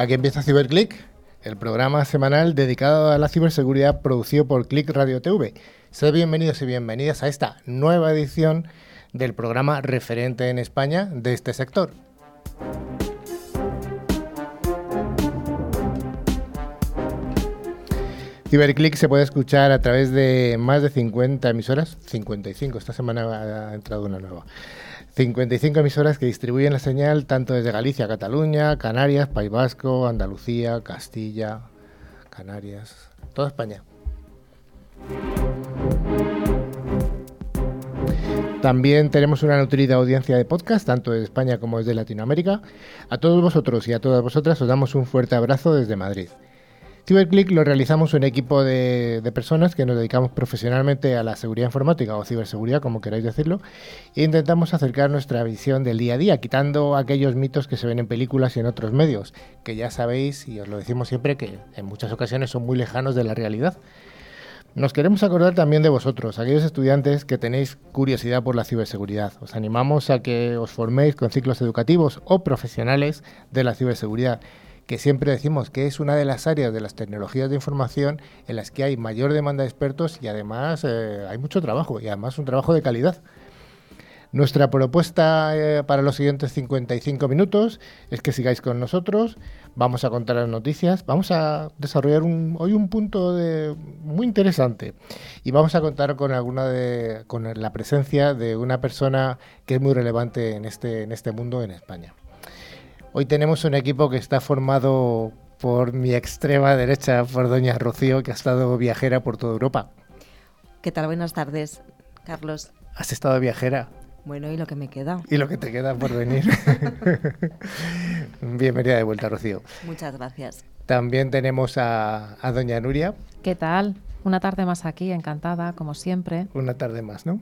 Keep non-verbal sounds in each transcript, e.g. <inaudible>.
Aquí empieza CiberClick, el programa semanal dedicado a la ciberseguridad producido por Click Radio TV. Sed bienvenidos y bienvenidas a esta nueva edición del programa referente en España de este sector. CiberClick se puede escuchar a través de más de 50 emisoras, 55, esta semana ha entrado una nueva 55 emisoras que distribuyen la señal tanto desde Galicia, Cataluña, Canarias, País Vasco, Andalucía, Castilla, Canarias, toda España. También tenemos una nutrida audiencia de podcast, tanto de España como desde Latinoamérica. A todos vosotros y a todas vosotras os damos un fuerte abrazo desde Madrid. CiberClick lo realizamos un equipo de, personas que nos dedicamos profesionalmente a la seguridad informática o ciberseguridad, como queráis decirlo, e intentamos acercar nuestra visión del día a día, quitando aquellos mitos que se ven en películas y en otros medios, que ya sabéis, y os lo decimos siempre, que en muchas ocasiones son muy lejanos de la realidad. Nos queremos acordar también de vosotros, aquellos estudiantes que tenéis curiosidad por la ciberseguridad. Os animamos a que os forméis con ciclos educativos o profesionales de la ciberseguridad que siempre decimos que es una de las áreas de las tecnologías de información en las que hay mayor demanda de expertos y además eh, hay mucho trabajo y además un trabajo de calidad. Nuestra propuesta eh, para los siguientes 55 minutos es que sigáis con nosotros, vamos a contar las noticias, vamos a desarrollar hoy un punto muy interesante y vamos a contar con alguna de, con la presencia de una persona que es muy relevante en este, en este mundo en España. Hoy tenemos un equipo que está formado por mi extrema derecha, por doña Rocío, que ha estado viajera por toda Europa. ¿Qué tal? Buenas tardes, Carlos. ¿Has estado viajera? Bueno, y lo que me queda. Y lo que te queda por venir. <laughs> Bienvenida de vuelta, Rocío. Muchas gracias. También tenemos a, a doña Nuria. ¿Qué tal? Una tarde más aquí, encantada, como siempre. Una tarde más, ¿no?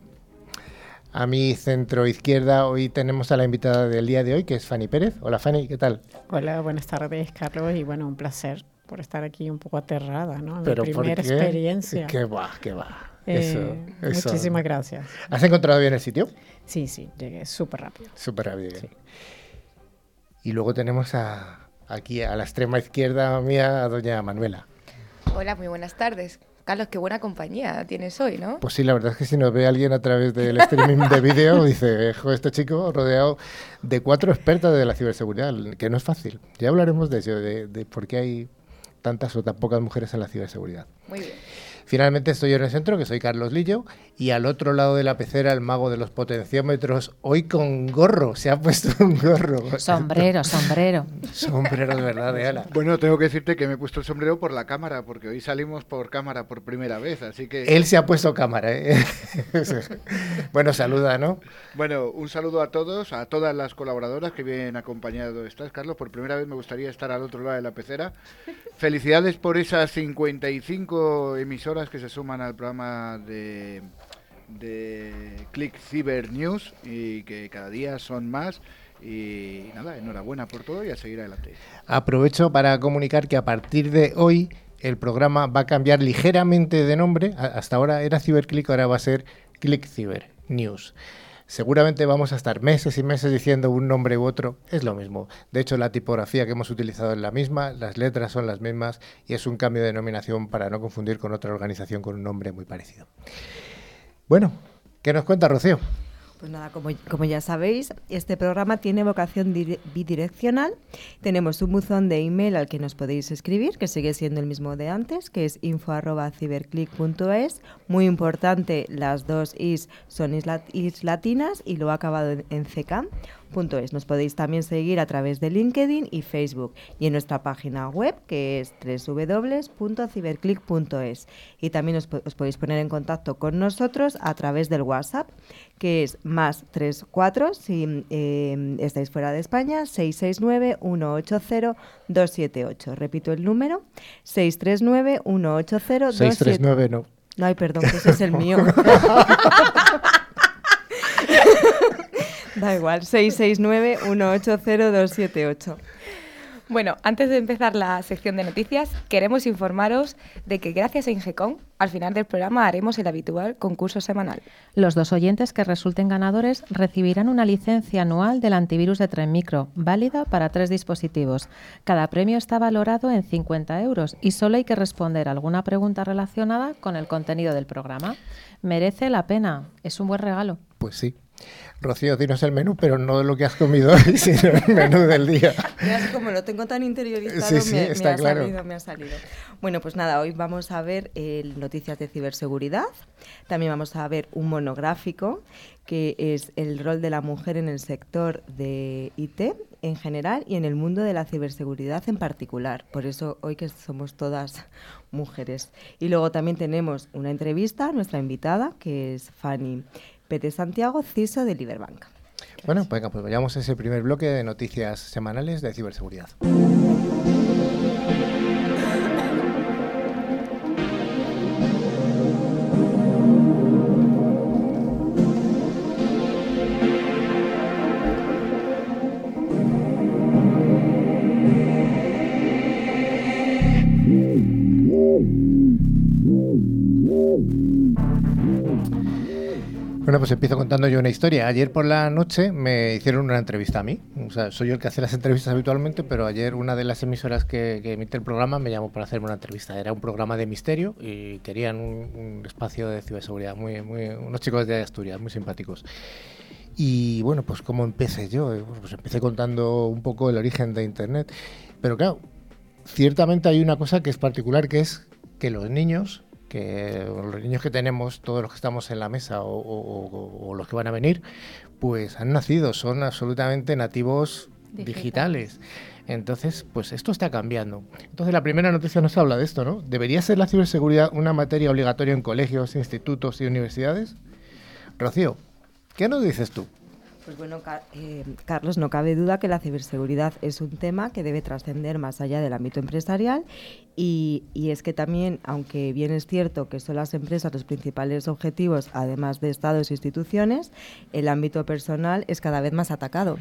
A mi centro izquierda hoy tenemos a la invitada del día de hoy, que es Fanny Pérez. Hola Fanny, ¿qué tal? Hola, buenas tardes Carlos y bueno, un placer por estar aquí un poco aterrada, ¿no? Mi primera experiencia. Qué va, qué va. Eh, muchísimas gracias. ¿Has encontrado bien el sitio? Sí, sí, llegué súper rápido. Súper rápido. Y luego tenemos a, aquí a la extrema izquierda mía a doña Manuela. Hola, muy buenas tardes. Carlos, qué buena compañía tienes hoy, ¿no? Pues sí, la verdad es que si nos ve alguien a través del streaming de vídeo, <laughs> dice, este chico rodeado de cuatro expertas de la ciberseguridad, que no es fácil. Ya hablaremos de eso, de, de por qué hay tantas o tan pocas mujeres en la ciberseguridad. Muy bien. Finalmente estoy en el centro, que soy Carlos Lillo, y al otro lado de la pecera el mago de los potenciómetros, hoy con gorro, se ha puesto un gorro. Sombrero, sombrero. <laughs> sombrero de verdad, de ala. Bueno, tengo que decirte que me he puesto el sombrero por la cámara, porque hoy salimos por cámara por primera vez, así que... Él se ha puesto cámara, ¿eh? <laughs> bueno, saluda, ¿no? Bueno, un saludo a todos, a todas las colaboradoras que vienen acompañado estás, Carlos. Por primera vez me gustaría estar al otro lado de la pecera. Felicidades por esas 55 emisoras que se suman al programa de, de Click Cyber News y que cada día son más. Y nada, enhorabuena por todo y a seguir adelante. Aprovecho para comunicar que a partir de hoy el programa va a cambiar ligeramente de nombre. Hasta ahora era CyberClick, ahora va a ser Click Cyber News. Seguramente vamos a estar meses y meses diciendo un nombre u otro, es lo mismo. De hecho, la tipografía que hemos utilizado es la misma, las letras son las mismas y es un cambio de denominación para no confundir con otra organización con un nombre muy parecido. Bueno, ¿qué nos cuenta Rocío? Pues nada, como, ya sabéis, este programa tiene vocación bidireccional. Tenemos un buzón de email al que nos podéis escribir, que sigue siendo el mismo de antes, que es info.ciberclick.es. Muy importante, las dos is son is, latinas y lo ha acabado en CK nos podéis también seguir a través de LinkedIn y Facebook y en nuestra página web que es www.ciberclick.es. Y también os, podéis poner en contacto con nosotros a través del WhatsApp que es más 34 si em, estáis fuera de España 669 180 278. Repito el número 639 180 279 no. No, ay, perdón, que ese es el mío. <laughs> <laughs> Da igual, 669-180-278. Bueno, antes de empezar la sección de noticias, queremos informaros de que gracias a Ingecom, al final del programa haremos el habitual concurso semanal. Los dos oyentes que resulten ganadores recibirán una licencia anual del antivirus de Tren Micro, válida para tres dispositivos. Cada premio está valorado en 50 euros y solo hay que responder alguna pregunta relacionada con el contenido del programa. Merece la pena, es un buen regalo. Pues sí. Rocío, dinos el menú, pero no lo que has comido hoy, <laughs> sino el menú del día. Como lo tengo tan interiorizado, Sí, sí, me, me está ha claro. salido, me ha salido. Bueno, pues nada, hoy vamos a ver eh, noticias de ciberseguridad. También vamos a ver un monográfico que es el rol de la mujer en el sector de IT en general y en el mundo de la ciberseguridad en particular. Por eso hoy que somos todas mujeres. Y luego también tenemos una entrevista a nuestra invitada, que es Fanny Pete Santiago, CISO de Liberbank. Bueno, venga, pues vayamos a ese primer bloque de noticias semanales de ciberseguridad. Bueno, pues empiezo contando yo una historia. Ayer por la noche me hicieron una entrevista a mí. O sea, soy yo el que hace las entrevistas habitualmente, pero ayer una de las emisoras que, que emite el programa me llamó para hacerme una entrevista. Era un programa de misterio y querían un, un espacio de ciberseguridad. Muy, muy, unos chicos de Asturias, muy simpáticos. Y bueno, pues cómo empecé yo. Eh, Pues empecé contando un poco el origen de Internet. Pero claro, ciertamente hay una cosa que es particular, que es que los niños que los niños que tenemos, todos los que estamos en la mesa o, o- o- o los que van a venir, pues han nacido, son absolutamente nativos Digitales. digitales. Entonces, pues esto está cambiando. Entonces, la primera noticia nos habla de esto, ¿no? ¿Debería ser la ciberseguridad una materia obligatoria en colegios, institutos y universidades? Rocío, ¿qué nos dices tú? Pues bueno, eh, Carlos, no cabe duda que la ciberseguridad es un tema que debe trascender más allá del ámbito empresarial y, es que también, aunque bien es cierto que son las empresas los principales objetivos, además de estados e instituciones, el ámbito personal es cada vez más atacado.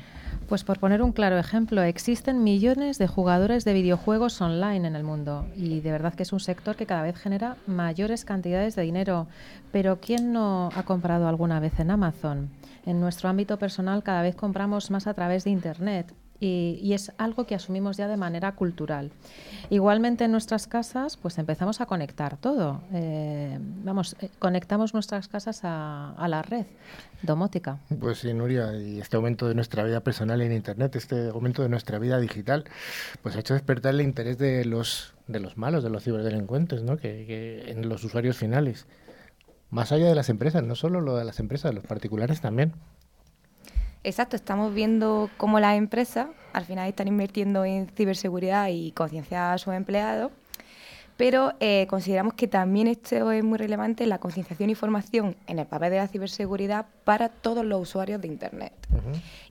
Pues por poner un claro ejemplo, existen millones de jugadores de videojuegos online en el mundo y de verdad que es un sector que cada vez genera mayores cantidades de dinero. Pero ¿quién no ha comprado alguna vez en Amazon? En nuestro ámbito personal cada vez compramos más a través de Internet. Y, y es algo que asumimos ya de manera cultural. Igualmente en nuestras casas, pues empezamos a conectar todo. Eh, vamos, eh, conectamos nuestras casas a, a la red domótica. Pues sí, Nuria, y este aumento de nuestra vida personal en Internet, este aumento de nuestra vida digital, pues ha hecho despertar el interés de los, de los malos, de los ciberdelincuentes, ¿no? Que, que en los usuarios finales. Más allá de las empresas, no solo lo de las empresas, los particulares también. Exacto, estamos viendo cómo las empresas al final están invirtiendo en ciberseguridad y concienciar a sus empleados, pero eh, consideramos que también esto es muy relevante la concienciación y formación en el papel de la ciberseguridad para todos los usuarios de Internet.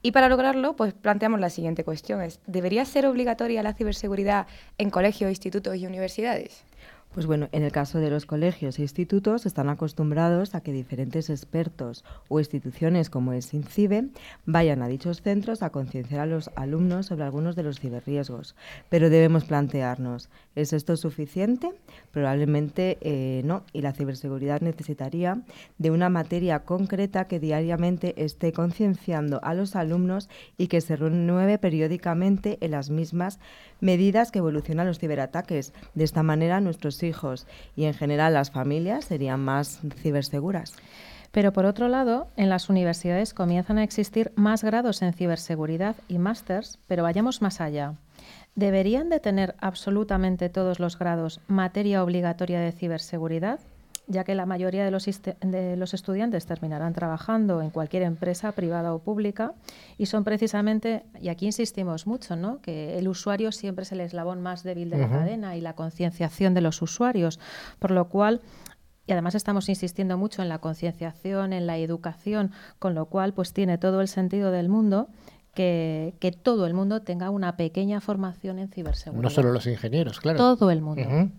Y para lograrlo, pues planteamos la siguiente cuestión: es, ¿debería ser obligatoria la ciberseguridad en colegios, institutos y universidades? Pues bueno, en el caso de los colegios e institutos están acostumbrados a que diferentes expertos o instituciones como es INCIBE vayan a dichos centros a concienciar a los alumnos sobre algunos de los ciberriesgos. Pero debemos plantearnos, ¿es esto suficiente? Probablemente eh, no, y la ciberseguridad necesitaría de una materia concreta que diariamente esté concienciando a los alumnos y que se renueve periódicamente en las mismas medidas que evolucionan los ciberataques. De esta manera, nuestros hijos y en general las familias serían más ciberseguras. Pero por otro lado, en las universidades comienzan a existir más grados en ciberseguridad y másters, pero vayamos más allá. ¿Deberían de tener absolutamente todos los grados materia obligatoria de ciberseguridad? Ya que la mayoría de los, de los estudiantes terminarán trabajando en cualquier empresa privada o pública y son precisamente, y aquí insistimos mucho, ¿no? que el usuario siempre es el eslabón más débil de la cadena y la concienciación de los usuarios, por lo cual y además estamos insistiendo mucho en la concienciación, en la educación, con lo cual pues tiene todo el sentido del mundo que, que todo el mundo tenga una pequeña formación en ciberseguridad. No solo los ingenieros, claro. Todo el mundo.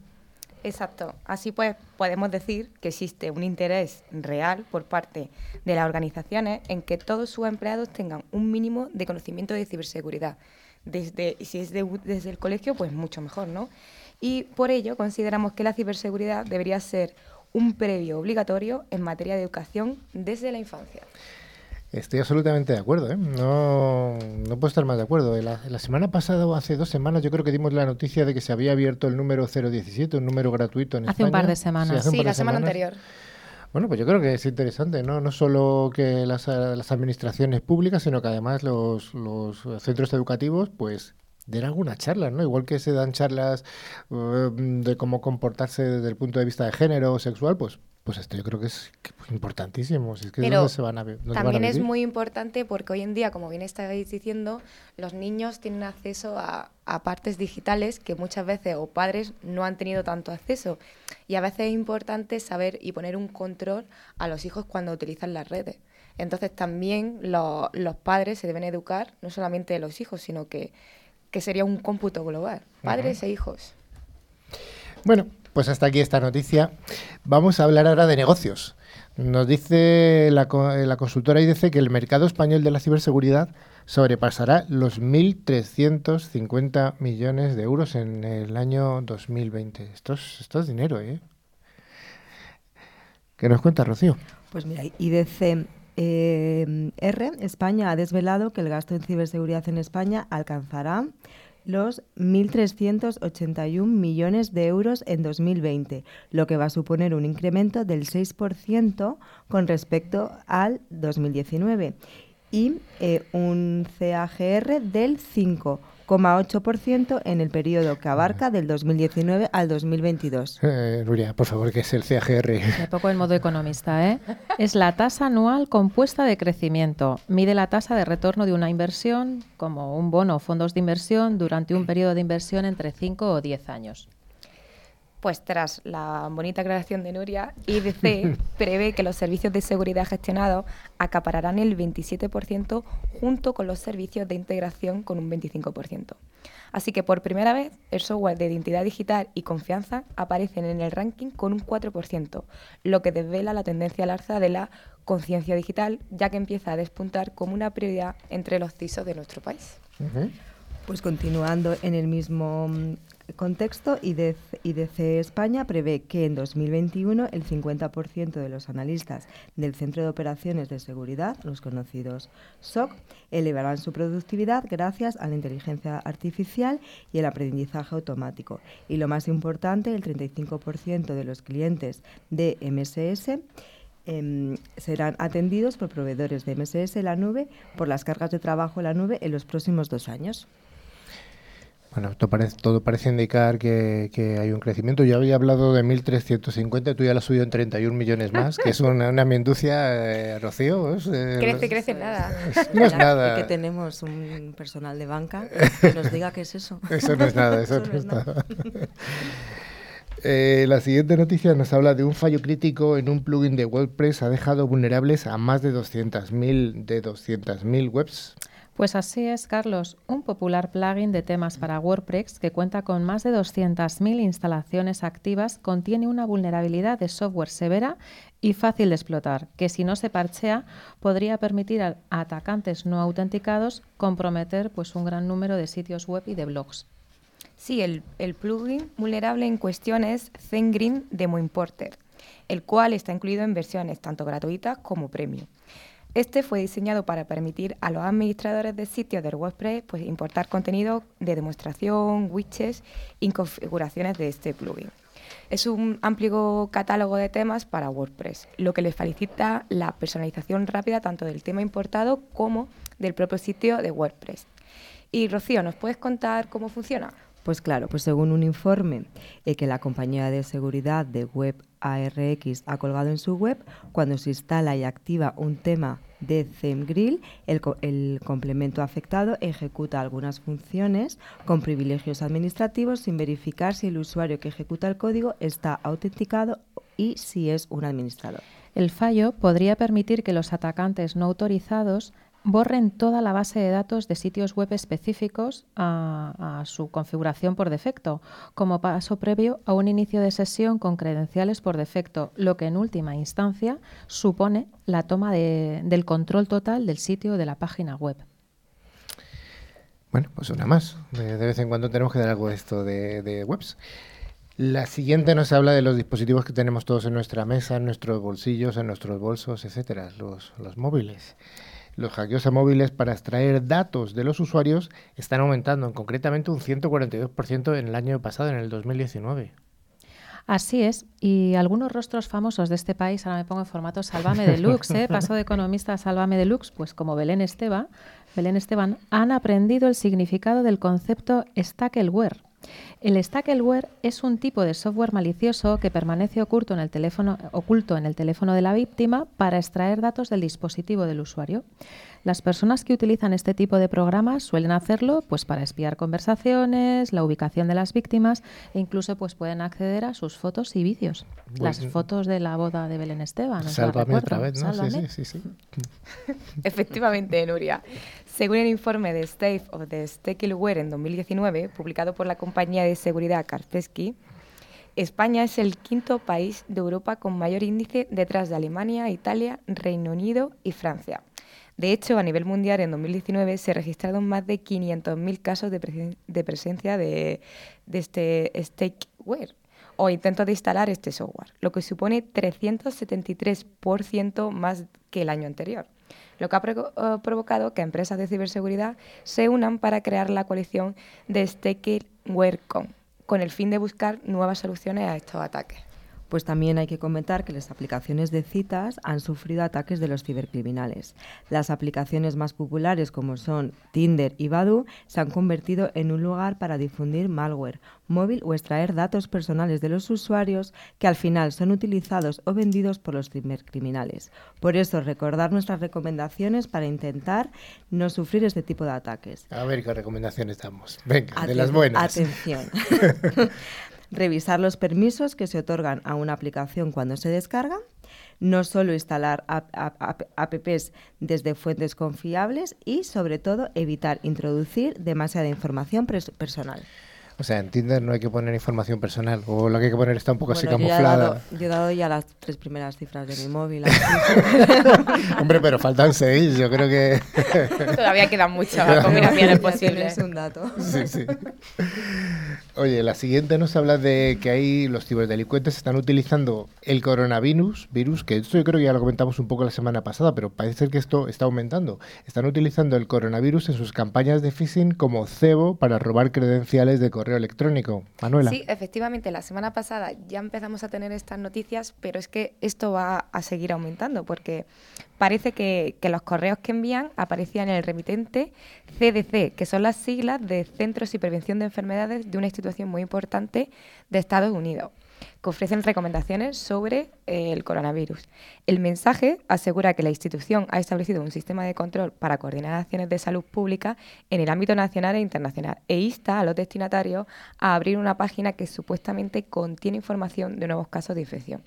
Exacto. Así pues, podemos decir que existe un interés real por parte de las organizaciones en que todos sus empleados tengan un mínimo de conocimiento de ciberseguridad. desde, si es de- desde el colegio, pues mucho mejor, ¿no? Y por ello consideramos que la ciberseguridad debería ser un previo obligatorio en materia de educación desde la infancia. Estoy absolutamente de acuerdo, ¿eh? No, no puedo estar más de acuerdo. La, la semana pasada o hace dos semanas yo creo que dimos la noticia de que se había abierto el número 017, un número gratuito en Hace un España. par de semanas. hace un Sí, par de la semana semanas. anterior. Bueno, pues yo creo que es interesante, ¿no? No solo que las, las administraciones públicas, sino que además los, los centros educativos, pues den algunas charlas, ¿no? Igual que se dan charlas eh, de cómo comportarse desde el punto de vista de género o sexual, pues, pues esto yo creo que es importantísimo. Si es que es Pero donde se van a, ver- donde van a También es muy importante porque hoy en día, como bien estáis diciendo, los niños tienen acceso a, a partes digitales que muchas veces o padres no han tenido tanto acceso. Y a veces es importante saber y poner un control a los hijos cuando utilizan las redes. Entonces también lo- los padres se deben educar, no solamente los hijos, sino que, que sería un cómputo global, padres e hijos. Bueno, pues hasta aquí esta noticia. Vamos a hablar ahora de negocios. Nos dice la, eh, la consultora IDC que el mercado español de la ciberseguridad sobrepasará los 1.350 millones de euros en el año 2020. Esto es, esto es dinero, ¿eh? ¿Qué nos cuenta, Rocío? Pues mira, IDC eh, R, España ha desvelado que el gasto en ciberseguridad en España alcanzará los 1.381 millones de euros en 2020, lo que va a suponer un incremento del 6% con respecto al 2019 y eh, un CAGR del 5,8% en el periodo que abarca del 2019 al 2022. Eh, Nuria, por favor, que es el CAGR. Me pongo en modo economista, ¿eh? Es la tasa anual compuesta de crecimiento. Mide la tasa de retorno de una inversión, como un bono o fondos de inversión, durante un periodo de inversión entre 5 o 10 años. Pues tras la bonita aclaración de Nuria, IDC <laughs> prevé que los servicios de seguridad gestionados acapararán el 27% junto con los servicios de integración con un 25%. Así que por primera vez el software de identidad digital y confianza aparecen en el ranking con un 4%, lo que desvela la tendencia al alza de la conciencia digital, ya que empieza a despuntar como una prioridad entre los CISOs de nuestro país. Pues continuando en el mismo mm, contexto, IDC, España prevé que en 2021 el 50% de los analistas del Centro de Operaciones de Seguridad, los conocidos SOC, elevarán su productividad gracias a la inteligencia artificial y el aprendizaje automático. Y lo más importante, el 35% de los clientes de MSS em, serán atendidos por proveedores de MSS en la nube por las cargas de trabajo en la nube en los próximos dos años. Bueno, todo parece, todo parece indicar que, que hay un crecimiento. Yo había hablado de 1.350, tú ya lo has subido en 31 millones más, que es una, una menducia, eh, Rocío. es, eh, Crece, no- crece nada. No es nada. Y que tenemos un personal de banca que nos diga qué es eso. Eso no es nada, eso, no es nada. <laughs> Eh, la siguiente noticia nos habla de un fallo crítico en un plugin de WordPress ha dejado vulnerables a más de 200.000 de 200.000 webs. Pues así es, Carlos, un popular plugin de temas para WordPress que cuenta con más de 200.000 instalaciones activas contiene una vulnerabilidad de software severa y fácil de explotar, que si no se parchea podría permitir a atacantes no autenticados comprometer pues, un gran número de sitios web y de blogs. Sí, el, plugin vulnerable en cuestión es ZenGreen Demo Importer, el cual está incluido en versiones tanto gratuitas como premium. Este fue diseñado para permitir a los administradores de sitios del WordPress pues, importar contenido de demostración, widgets y configuraciones de este plugin. Es un amplio catálogo de temas para WordPress, lo que les facilita la personalización rápida tanto del tema importado como del propio sitio de WordPress. Y Rocío, ¿nos puedes contar cómo funciona? Pues claro, pues según un informe eh, que la compañía de seguridad de web ARX ha colgado en su web, cuando se instala y activa un tema de ThemeGrill, el, co- el complemento afectado ejecuta algunas funciones con privilegios administrativos sin verificar si el usuario que ejecuta el código está autenticado y si es un administrador. El fallo podría permitir que los atacantes no autorizados borren toda la base de datos de sitios web específicos a, su configuración por defecto, como paso previo a un inicio de sesión con credenciales por defecto, lo que en última instancia supone la toma de- del control total del sitio de la página web. Bueno, pues una más. De, vez en cuando tenemos que dar algo de esto de, webs. La siguiente nos habla de los dispositivos que tenemos todos en nuestra mesa, en nuestros bolsillos, en nuestros bolsos, etcétera, los móviles. Los hackeos a móviles para extraer datos de los usuarios están aumentando, en concretamente un 142% en el año pasado, en el 2019. Así es, y algunos rostros famosos de este país, ahora me pongo en formato Sálvame Deluxe, ¿eh? <laughs> paso de economista a Sálvame Deluxe, pues como Belén Esteban, Belén Esteban, han aprendido el significado del concepto stackelware. El stackelware es un tipo de software malicioso que permanece oculto en, el teléfono, oculto en el teléfono de la víctima para extraer datos del dispositivo del usuario. Las personas que utilizan este tipo de programas suelen hacerlo pues para espiar conversaciones, la ubicación de las víctimas e incluso pues pueden acceder a sus fotos y vídeos. Las fotos de la boda de Belén Esteban. Sálvame otra vez, ¿no? Sí, sí, sí, sí. <laughs> <laughs> Efectivamente, Nuria. Según el informe de State of the Stackelware en 2019, publicado por la compañía de seguridad Kaspersky, España es el quinto país de Europa con mayor índice detrás de Alemania, Italia, Reino Unido y Francia. De hecho, a nivel mundial en 2019 se registraron más de 500.000 casos de, presen- de presencia de, este stackware o intentos de instalar este software, lo que supone 373% más que el año anterior, lo que ha eh, provocado que empresas de ciberseguridad se unan para crear la coalición de StackwareCon, con el fin de buscar nuevas soluciones a estos ataques. Pues también hay que comentar que las aplicaciones de citas han sufrido ataques de los cibercriminales. Las aplicaciones más populares como son Tinder y Badoo se han convertido en un lugar para difundir malware móvil o extraer datos personales de los usuarios que al final son utilizados o vendidos por los cibercriminales. Por eso recordar nuestras recomendaciones para intentar no sufrir este tipo de ataques. A ver qué recomendaciones damos. Venga, de las buenas. Atención. <laughs> <laughs> Revisar los permisos que se otorgan a una aplicación cuando se descarga. No solo instalar ap- ap- ap- apps desde fuentes confiables y, sobre todo, evitar introducir demasiada información personal. O sea, en Tinder no hay que poner información personal, o lo que hay que poner está un poco Bueno, así yo, ya he camuflada. dado, yo he dado ya las tres primeras cifras de mi móvil. <laughs> Hombre, pero faltan seis, yo creo que... <laughs> Todavía quedan muchas combinaciones <laughs> posibles. tienes un dato. Sí, sí. Oye, la siguiente nos habla de que ahí los ciberdelincuentes están utilizando el coronavirus, virus, que esto yo creo que ya lo comentamos un poco la semana pasada, pero parece ser que esto está aumentando. Están utilizando el coronavirus en sus campañas de phishing como cebo para robar credenciales de correo electrónico. Manuela. Sí, efectivamente, la semana pasada ya empezamos a tener estas noticias, pero es que esto va a seguir aumentando porque parece que, que los correos que envían aparecían en el remitente CDC, que son las siglas de Centros y Prevención de Enfermedades de una institución muy importante de Estados Unidos que ofrecen recomendaciones sobre eh, el coronavirus. El mensaje asegura que la institución ha establecido un sistema de control para coordinar acciones de salud pública en el ámbito nacional e internacional e insta a los destinatarios a abrir una página que supuestamente contiene información de nuevos casos de infección.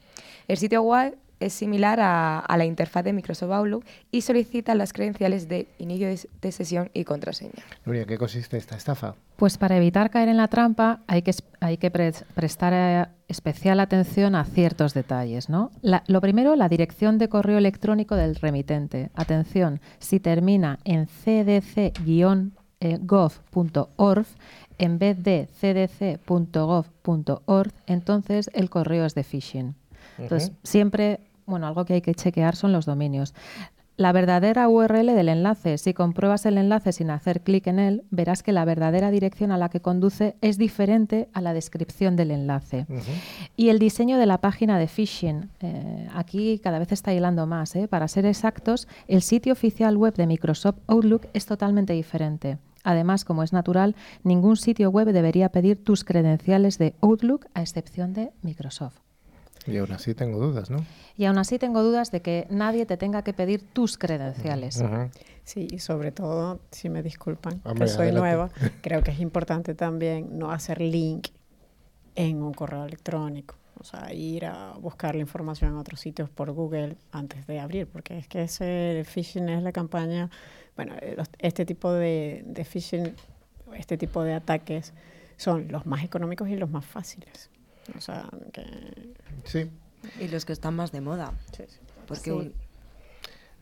El sitio web es similar a, a la interfaz de Microsoft Outlook y solicita las credenciales de inicio de, de sesión y contraseña. Nuria, ¿qué consiste esta estafa? Pues para evitar caer en la trampa hay que, hay que pres- prestar eh, especial atención a ciertos detalles. ¿no? La- lo primero, la dirección de correo electrónico del remitente. Atención, si termina en cdc-gov.org en vez de cdc.gov.org, entonces el correo es de phishing. Entonces, siempre, bueno, algo que hay que chequear son los dominios. La verdadera URL del enlace, si compruebas el enlace sin hacer clic en él, verás que la verdadera dirección a la que conduce es diferente a la descripción del enlace. Y el diseño de la página de phishing. eh, aquí cada vez está hilando más. ¿eh? Para ser exactos, el sitio oficial web de Microsoft Outlook es totalmente diferente. Además, como es natural, ningún sitio web debería pedir tus credenciales de Outlook a excepción de Microsoft. Y aún así tengo dudas, ¿no? Y aún así tengo dudas de que nadie te tenga que pedir tus credenciales. Sí, y sobre todo, si me disculpan, Hombre, que soy adelante. nueva, <laughs> creo que es importante también no hacer link en un correo electrónico. O sea, ir a buscar la información en otros sitios por Google antes de abrir, porque es que ese phishing es la campaña, bueno, eh, los- este tipo de, de phishing, este tipo de ataques son los más económicos y los más fáciles. O sea, que... Sí. Y los que están más de moda. sí, sí. Porque Sí.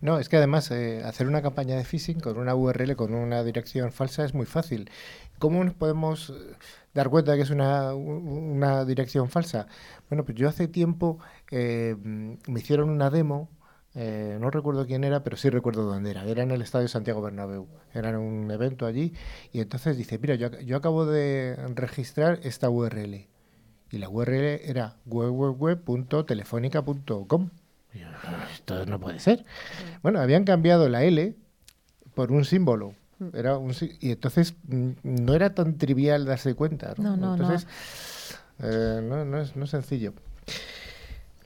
No, es que además eh, hacer una campaña de phishing con una URL, con una dirección falsa, es muy fácil. ¿Cómo nos podemos eh, dar cuenta de que es una, dirección falsa? Bueno, pues yo hace tiempo eh, mm, me hicieron una demo, eh, no recuerdo quién era, pero sí recuerdo dónde era. Era en el Estadio Santiago Bernabéu. Era en un evento allí y entonces dice, mira, yo acabo de registrar esta URL. Y la URL era www.telefónica.com. Esto no puede ser. Bueno, habían cambiado la L por un símbolo. Era un, y entonces mm, no era tan trivial darse cuenta. No, ¿no? no, no. entonces, eh, no, no es, no es sencillo.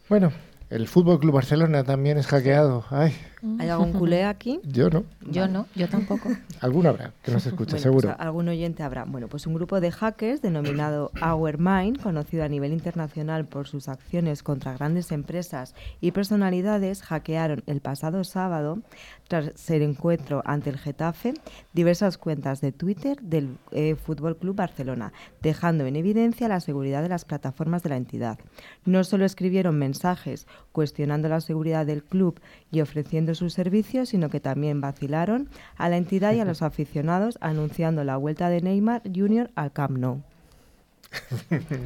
Bueno, el Fútbol Club Barcelona también es hackeado. Ay, ¿Hay algún culé aquí? yo no. Yo no, yo tampoco. <laughs> Alguno habrá que nos escuche, Bueno, seguro. pues algún oyente habrá. Bueno, pues un grupo de hackers denominado Our conocido a nivel internacional por sus acciones contra grandes empresas y personalidades, hackearon el pasado sábado, tras el encuentro ante el Getafe, diversas cuentas de Twitter del eh, Fútbol Club Barcelona, dejando en evidencia la seguridad de las plataformas de la entidad. No solo escribieron mensajes cuestionando la seguridad del club y ofreciendo sus servicios, sino que también vacilaron a la entidad y a los <laughs> aficionados anunciando la vuelta de Neymar Jr. al Camp Nou.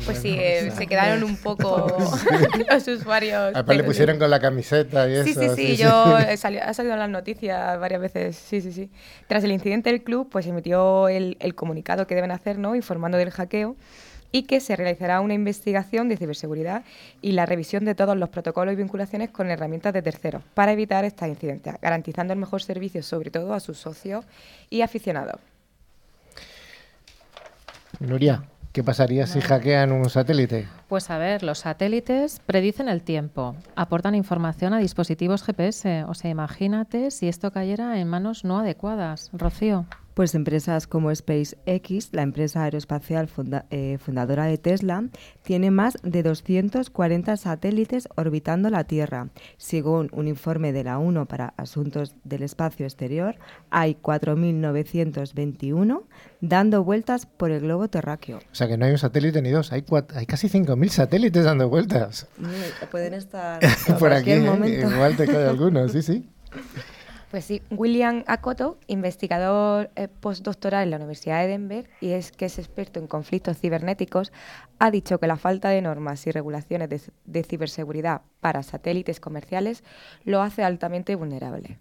Pues sí, eh, se quedaron un poco <laughs> <laughs> los usuarios. Aparte le pusieron con la camiseta y eso. Sí, sí, sí, yo he ha salido en las noticias varias veces, sí, sí, sí. Tras el incidente del club, pues emitió el, el comunicado que deben hacer, ¿no? Informando del hackeo y que se realizará una investigación de ciberseguridad y la revisión de todos los protocolos y vinculaciones con herramientas de terceros para evitar estos incidentes, garantizando el mejor servicio sobre todo a sus socios y aficionados. Nuria, ¿qué pasaría si hackean un satélite? Pues a ver, los satélites predicen el tiempo, aportan información a dispositivos GPS. O sea, imagínate si esto cayera en manos no adecuadas. Rocío. Pues empresas como SpaceX, la empresa aeroespacial funda- eh, fundadora de Tesla, tiene más de 240 satélites orbitando la Tierra. Según un informe de la ONU para Asuntos del Espacio Exterior, hay 4.921 dando vueltas por el globo terráqueo. O sea que no hay un satélite ni dos, hay, cuat- hay casi 5.000 satélites dando vueltas. Pueden estar <laughs> Por aquí, ¿eh? igual te cae alguno, sí, sí. <laughs> Pues sí, William Akoto, investigador eh, postdoctoral en la Universidad de Denver y es que es experto en conflictos cibernéticos, ha dicho que la falta de normas y regulaciones de, de ciberseguridad para satélites comerciales lo hace altamente vulnerable,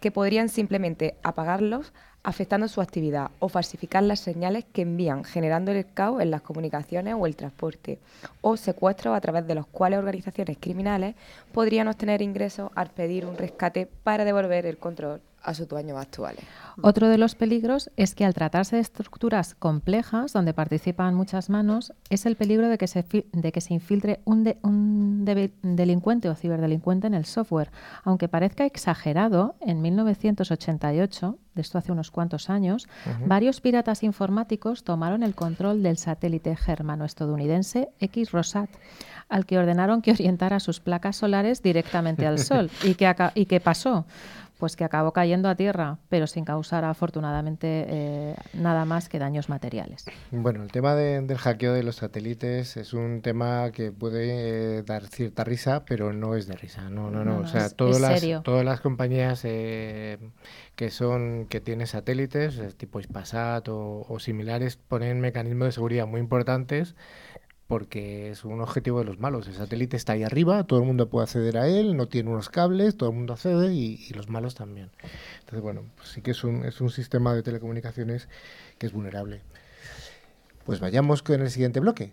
que podrían simplemente apagarlos afectando su actividad o falsificar las señales que envían, generando el caos en las comunicaciones o el transporte, o secuestros a través de los cuales organizaciones criminales podrían obtener ingresos al pedir un rescate para devolver el control a sus dueños actuales. Otro de los peligros es que al tratarse de estructuras complejas donde participan muchas manos, es el peligro de que se, de que se infiltre un, de- un delincuente o ciberdelincuente en el software. Aunque parezca exagerado, en 1988, de esto hace unos cuantos años, varios piratas informáticos tomaron el control del satélite germano-estadounidense X-Rosat, al que ordenaron que orientara sus placas solares directamente al <laughs> Sol. ¿Y qué, aca- y qué pasó? Pues que acabó cayendo a tierra, pero sin causar afortunadamente eh, nada más que daños materiales. Bueno, el tema de- del hackeo de los satélites es un tema que puede eh, dar cierta risa, pero no es de risa. No, no, no. No, o sea, es- todas, es las, serio. todas las compañías eh, que son que tienen satélites, tipo Ispasat o, o similares, ponen mecanismos de seguridad muy importantes porque es un objetivo de los malos. El satélite está ahí arriba, todo el mundo puede acceder a él, no tiene unos cables, todo el mundo accede y, los malos también. Entonces, bueno, pues sí que es un, es un sistema de telecomunicaciones que es vulnerable. Pues vayamos con el siguiente bloque.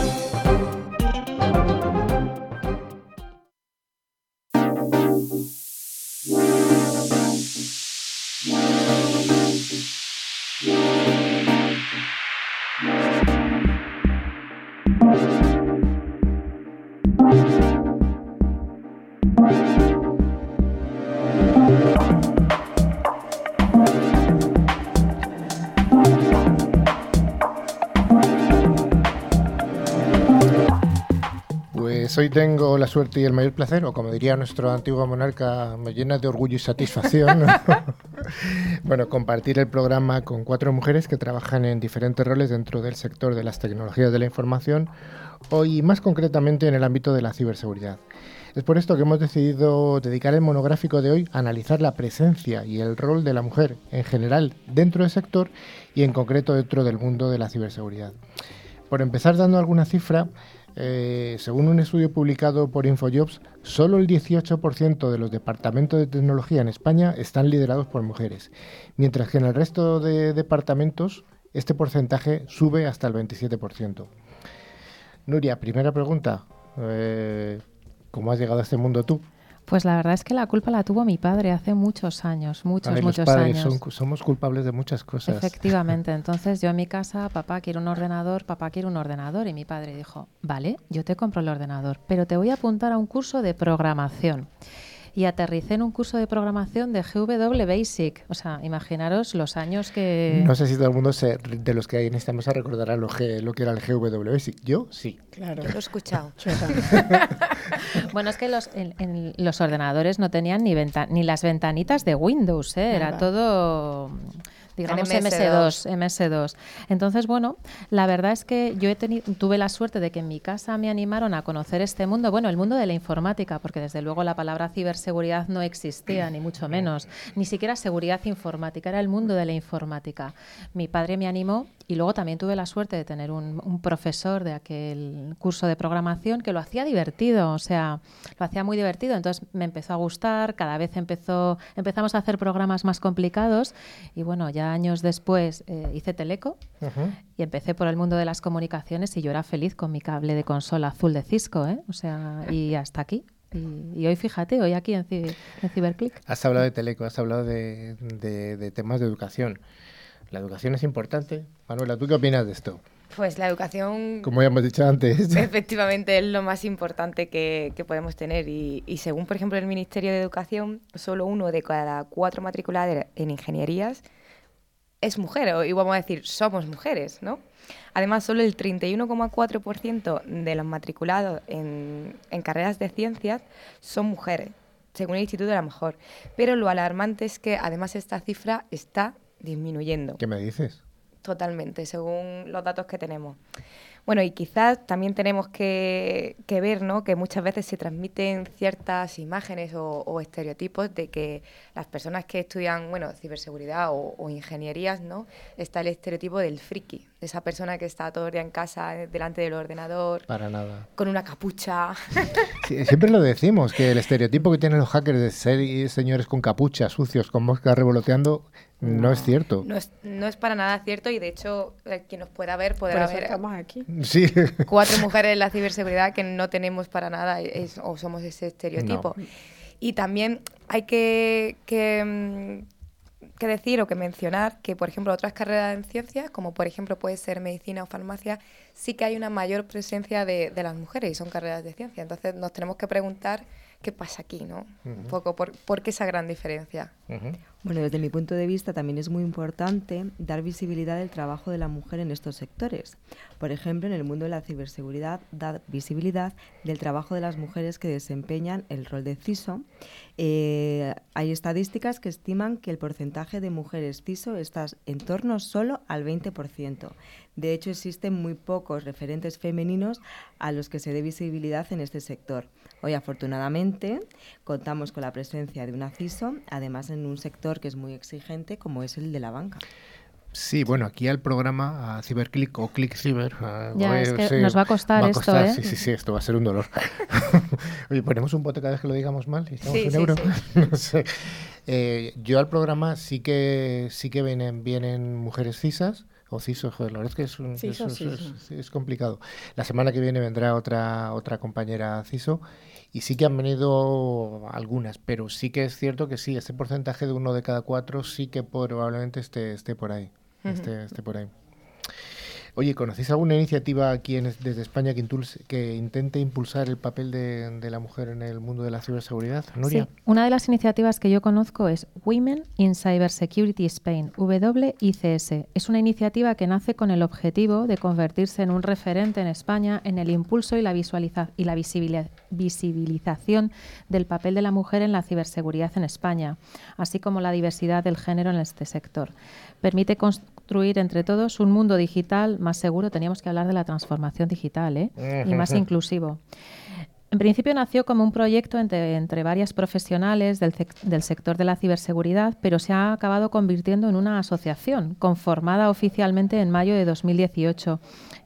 Hoy tengo la suerte y el mayor placer, o como diría nuestro antiguo monarca, me llena de orgullo y satisfacción, <laughs> bueno, compartir el programa con cuatro mujeres que trabajan en diferentes roles dentro del sector de las tecnologías de la información, hoy más concretamente en el ámbito de la ciberseguridad. Es por esto que hemos decidido dedicar el monográfico de hoy a analizar la presencia y el rol de la mujer en general dentro del sector y en concreto dentro del mundo de la ciberseguridad. Por empezar dando alguna cifra, eh, según un estudio publicado por InfoJobs, solo el 18% de los departamentos de tecnología en España están liderados por mujeres, mientras que en el resto de departamentos este porcentaje sube hasta el 27%. Nuria, primera pregunta. Eh, ¿Cómo has llegado a este mundo tú? Pues la verdad es que la culpa la tuvo mi padre hace muchos años, muchos, muchos los padres años. son- somos culpables de muchas cosas. Efectivamente, <laughs> entonces yo en mi casa, papá quiere un ordenador, papá quiere un ordenador y mi padre dijo, vale, yo te compro el ordenador, pero te voy a apuntar a un curso de programación. Y aterricé en un curso de programación de GW Basic. O sea, imaginaros los años que... No sé si todo el mundo se- de los que hay en esta mesa recordará lo, G- lo que era el GWS. Yo sí. Claro. Lo he escuchado. <laughs> <laughs> Bueno, es que los, en, en los ordenadores no tenían ni, venta- ni las ventanitas de Windows, ¿eh? era todo, digamos, MS2. MS2, MS2. Entonces, bueno, la verdad es que yo he tenido, tuve la suerte de que en mi casa me animaron a conocer este mundo, bueno, el mundo de la informática, porque desde luego la palabra ciberseguridad no existía, ni mucho menos, ni siquiera seguridad informática, era el mundo de la informática. Mi padre me animó y luego también tuve la suerte de tener un, un profesor de aquel curso de programación que lo hacía divertido, o sea, lo hacía muy divertido. Entonces me empezó a gustar, cada vez empezó, empezamos a hacer programas más complicados y bueno, ya años después eh, hice Teleco y empecé por el mundo de las comunicaciones y yo era feliz con mi cable de consola azul de Cisco, ¿eh? o sea, y hasta aquí. Y, y hoy fíjate, hoy aquí en, en Ciberclick. Has hablado de Teleco, has hablado de, de- de temas de educación. La educación es importante. Manuela, ¿tú qué opinas de esto? Pues la educación Como ya hemos dicho antes. <laughs> efectivamente es lo más importante que, que podemos tener y, y según por ejemplo el Ministerio de Educación, solo uno de cada cuatro matriculados en ingenierías es mujer, o- y vamos a decir, somos mujeres, ¿no? Además, solo el 31,4% de los matriculados en, en carreras de ciencias son mujeres, según el Instituto de la Mejor. Pero lo alarmante es que además esta cifra está disminuyendo. ¿Qué me dices? Totalmente, según los datos que tenemos. Bueno, y quizás también tenemos que, que ver ¿no? que muchas veces se transmiten ciertas imágenes o, o estereotipos de que las personas que estudian bueno, ciberseguridad o, o ingenierías, ¿no? está el estereotipo del friki, de esa persona que está todo el día en casa eh, delante del ordenador, Para nada. con una capucha. <laughs> Sí, siempre lo decimos, que el estereotipo que tienen los hackers de ser señores con capucha, sucios, con moscas revoloteando, no, es cierto. No es, no es para nada cierto y de hecho eh, quien nos pueda ver Por podrá eso ver estamos aquí. Sí. <laughs> cuatro mujeres en la ciberseguridad que no tenemos para nada es- o somos ese estereotipo. Y también hay que, que, mm, que decir o que mencionar que, por ejemplo, otras carreras en ciencias, como por ejemplo puede ser medicina o farmacia, sí que hay una mayor presencia de, de las mujeres y son carreras de ciencia. Entonces nos tenemos que preguntar qué pasa aquí, ¿no? Un poco, por, ¿por qué esa gran diferencia? Ujú. Bueno, desde mi punto de vista también es muy importante dar visibilidad al trabajo de la mujer en estos sectores. Por ejemplo, en el mundo de la ciberseguridad, dar visibilidad del trabajo de las mujeres que desempeñan el rol de CISO. Eh, hay estadísticas que estiman que el porcentaje de mujeres CISO está en torno solo al 20%. De hecho, existen muy pocos referentes femeninos a los que se dé visibilidad en este sector. Hoy, afortunadamente, contamos con la presencia de una CISO, además en un sector que es muy exigente como es el de la banca. Sí, bueno, aquí al programa, a Ciberclick o Click Ciber. a- Ya, oye, es que sí, nos va a costar esto, costar, ¿eh? Sí, sí, sí, esto va a ser un dolor. <laughs> Oye, ponemos un bote cada vez que lo digamos mal y estamos Sí, un sí, euro. sí. <laughs> no sé. Eh, yo al programa sí que sí que vienen, vienen mujeres cisas o cisos, joder, la verdad es que es, un- Ciso, es- es- ciso. es- es complicado. La semana que viene vendrá otra otra compañera ciso y sí que han venido algunas, pero sí que es cierto que sí, ese porcentaje de uno de cada cuatro sí que probablemente esté, esté por ahí. Esté, esté por ahí. Oye, ¿conocéis alguna iniciativa aquí en, desde España que, intente impulsar el papel de, de, la mujer en el mundo de la ciberseguridad? Nuria. Sí, una de las iniciativas que yo conozco es Women in Cybersecurity Spain, WICS. Es una iniciativa que nace con el objetivo de convertirse en un referente en España en el impulso y la, visualiza y la visibilización del papel de la mujer en la ciberseguridad en España, así como la diversidad del género en este sector. Permite construir entre todos un mundo digital más seguro. Teníamos que hablar de la transformación digital ¿eh? y más inclusivo. En principio nació como un proyecto entre, entre varias profesionales del, del, sector de la ciberseguridad, pero se ha acabado convirtiendo en una asociación conformada oficialmente en mayo de 2018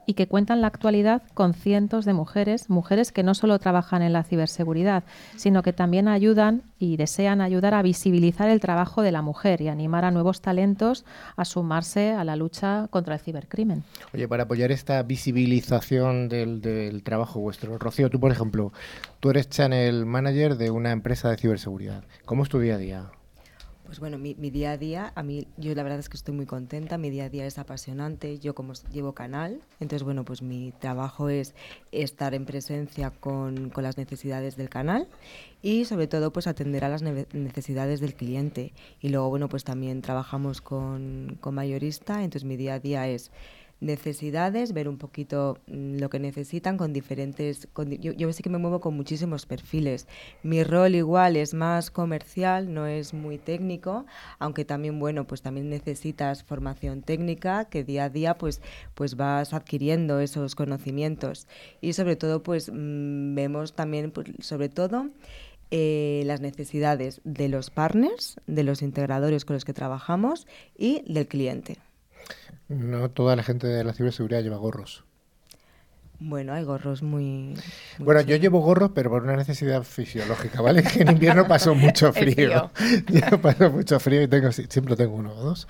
y que cuenta en la actualidad con cientos de mujeres, mujeres que no solo trabajan en la ciberseguridad, sino que también ayudan y desean ayudar a visibilizar el trabajo de la mujer y animar a nuevos talentos a sumarse a la lucha contra el cibercrimen. Oye, para apoyar esta visibilización del, del trabajo vuestro, Rocío, tú por ejemplo, tú eres channel manager de una empresa de ciberseguridad. ¿Cómo es tu día a día? Pues bueno, mi, día a día, a mí, yo la verdad es que estoy muy contenta, mi día a día es apasionante, yo como llevo canal, entonces bueno, pues mi trabajo es estar en presencia con, con las necesidades del canal y sobre todo pues atender a las necesidades del cliente. Y luego bueno, pues también trabajamos con, con mayorista, entonces mi día a día es necesidades, ver un poquito mm, lo que necesitan con diferentes... Con, yo, yo sí que me muevo con muchísimos perfiles. Mi rol igual es más comercial, no es muy técnico, aunque también, bueno, pues también necesitas formación técnica que día a día pues, pues vas adquiriendo esos conocimientos. Y sobre todo, pues mm, vemos también, pues, sobre todo, eh, las necesidades de los partners, de los integradores con los que trabajamos y del cliente. No toda la gente de la ciberseguridad lleva gorros. Bueno, hay gorros muy... muy bueno, yo llevo gorros, pero por una necesidad fisiológica, ¿vale? <laughs> Que en invierno paso mucho <laughs> frío. <laughs> yo paso mucho frío y tengo, siempre tengo uno o dos.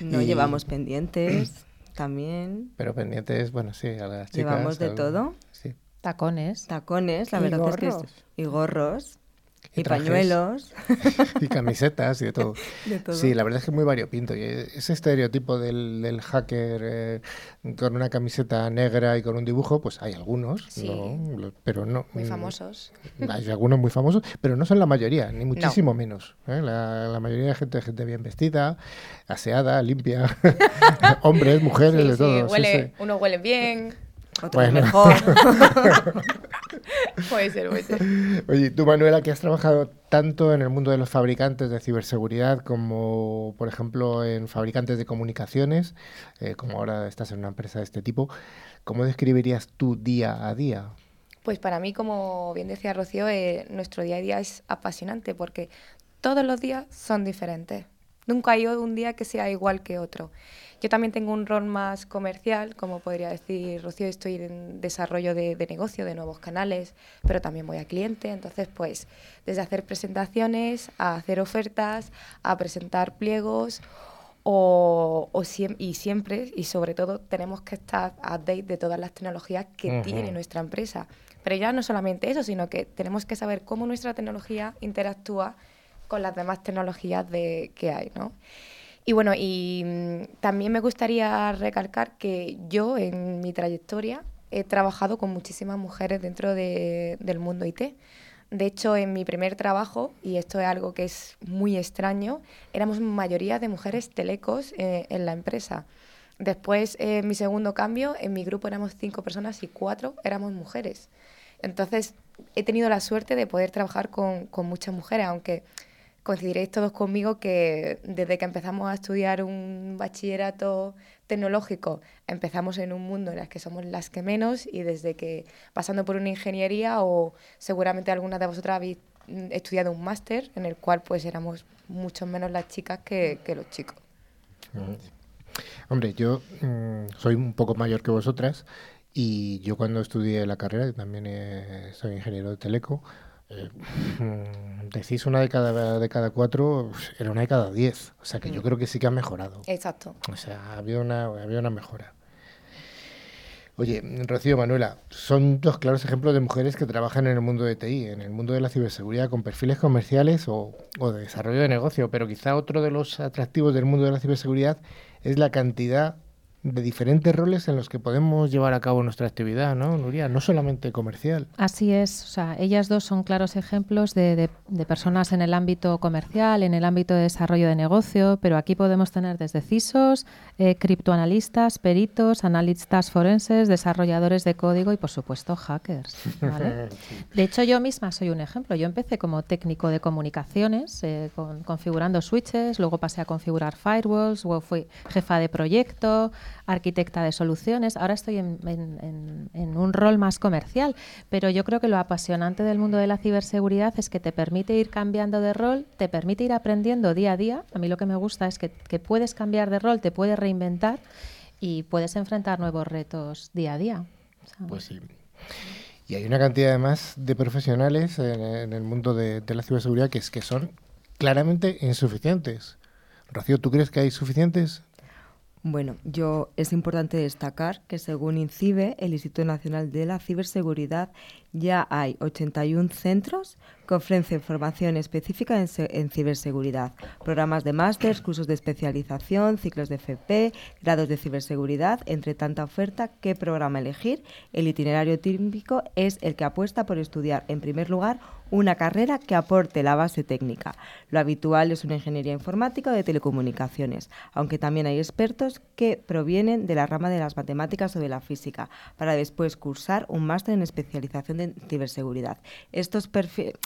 No, y... llevamos pendientes también. Pero pendientes, bueno, sí, a las chicas. Llevamos de todo. Sí. Tacones. Tacones, la Y verdad es que... Es, y gorros. Y, pañuelos. <laughs> y camisetas y de todo. de todo. Sí, la verdad es que es muy variopinto. Y ese estereotipo del, del hacker eh, con una camiseta negra y con un dibujo, pues hay algunos, Sí. ¿no? pero no. Muy mm, famosos. Hay algunos muy famosos, pero no son la mayoría, ni muchísimo menos. ¿eh? La, la mayoría de gente, gente bien vestida, aseada, limpia, <laughs> hombres, mujeres, Sí, de todo. sí, huele, sí. Uno huele bien. Otro Bueno. mejor. <laughs> <laughs> puede ser, puede ser. Oye, tú, Manuela, que has trabajado tanto en el mundo de los fabricantes de ciberseguridad como, por ejemplo, en fabricantes de comunicaciones, eh, como ahora estás en una empresa de este tipo, ¿cómo describirías tu día a día? Pues para mí, como bien decía Rocío, eh, nuestro día a día es apasionante porque todos los días son diferentes. Nunca hay un día que sea igual que otro. Yo también tengo un rol más comercial, como podría decir Rocío, estoy en desarrollo de, de negocio, de nuevos canales, pero también voy a cliente. Entonces, pues, desde hacer presentaciones, a hacer ofertas, a presentar pliegos o, o siem- y siempre y sobre todo tenemos que estar update de todas las tecnologías que tiene nuestra empresa. Pero ya no solamente eso, sino que tenemos que saber cómo nuestra tecnología interactúa con las demás tecnologías de, que hay, ¿no? Y bueno, y mm, también me gustaría recalcar que yo en mi trayectoria he trabajado con muchísimas mujeres dentro de- del mundo IT. De hecho, en mi primer trabajo, y esto es algo que es muy extraño, éramos mayoría de mujeres telecos eh, en la empresa. Después, eh, en mi segundo cambio, en mi grupo éramos cinco personas y cuatro éramos mujeres. Entonces, he tenido la suerte de poder trabajar con, con muchas mujeres, aunque coincidiréis todos conmigo que desde que empezamos a estudiar un bachillerato tecnológico, empezamos en un mundo en el que somos las que menos y desde que pasando por una ingeniería o seguramente algunas de vosotras habéis mm, estudiado un máster en el cual pues éramos mucho menos las chicas que, que los chicos. Hombre, yo mm, soy un poco mayor que vosotras y yo cuando estudié la carrera, yo también eh, soy ingeniero de teleco, eh, decís una de cada, de cada cuatro, era una de cada diez. O sea que yo Mm. creo que sí que ha mejorado. Exacto. O sea, ha habido una, ha habido una mejora. Oye, Rocío, Manuela, son dos claros ejemplos de mujeres que trabajan en el mundo de TI, en el mundo de la ciberseguridad, con perfiles comerciales o, o de desarrollo de negocio, pero quizá otro de los atractivos del mundo de la ciberseguridad es la cantidad de diferentes roles en los que podemos llevar a cabo nuestra actividad, ¿no, Nuria? No solamente comercial. Así es, o sea, ellas dos son claros ejemplos de, personas en el ámbito comercial, en el ámbito de desarrollo de negocio, pero aquí podemos tener desde CISOs, eh, criptoanalistas, peritos, analistas forenses, desarrolladores de código y, por supuesto, hackers. <laughs> De hecho, yo misma soy un ejemplo. Yo empecé como técnico de comunicaciones, eh, configurando switches, luego pasé a configurar firewalls, luego fui jefa de proyecto, arquitecta de soluciones. Ahora estoy en, un rol más comercial, pero yo creo que lo apasionante del mundo de la ciberseguridad es que te permite ir cambiando de rol, te permite ir aprendiendo día a día. A mí lo que me gusta es que, puedes cambiar de rol, te puedes reinventar y puedes enfrentar nuevos retos día a día. pues sí. Y hay una cantidad además de profesionales en, el mundo de, la ciberseguridad que, es, que son claramente insuficientes. Rocío, ¿tú crees que hay suficientes? Bueno, yo es importante destacar que según INCIBE, el Instituto Nacional de la Ciberseguridad, ya hay 81 centros que ofrecen formación específica en, ciberseguridad, programas de máster, cursos de especialización, ciclos de FP, grados de ciberseguridad, entre tanta oferta, ¿qué programa elegir? El itinerario típico es el que apuesta por estudiar, en primer lugar, una carrera que aporte la base técnica. Lo habitual es una ingeniería informática o de telecomunicaciones, aunque también hay expertos que provienen de la rama de las matemáticas o de la física, para después cursar un máster en especialización de ciberseguridad. Estos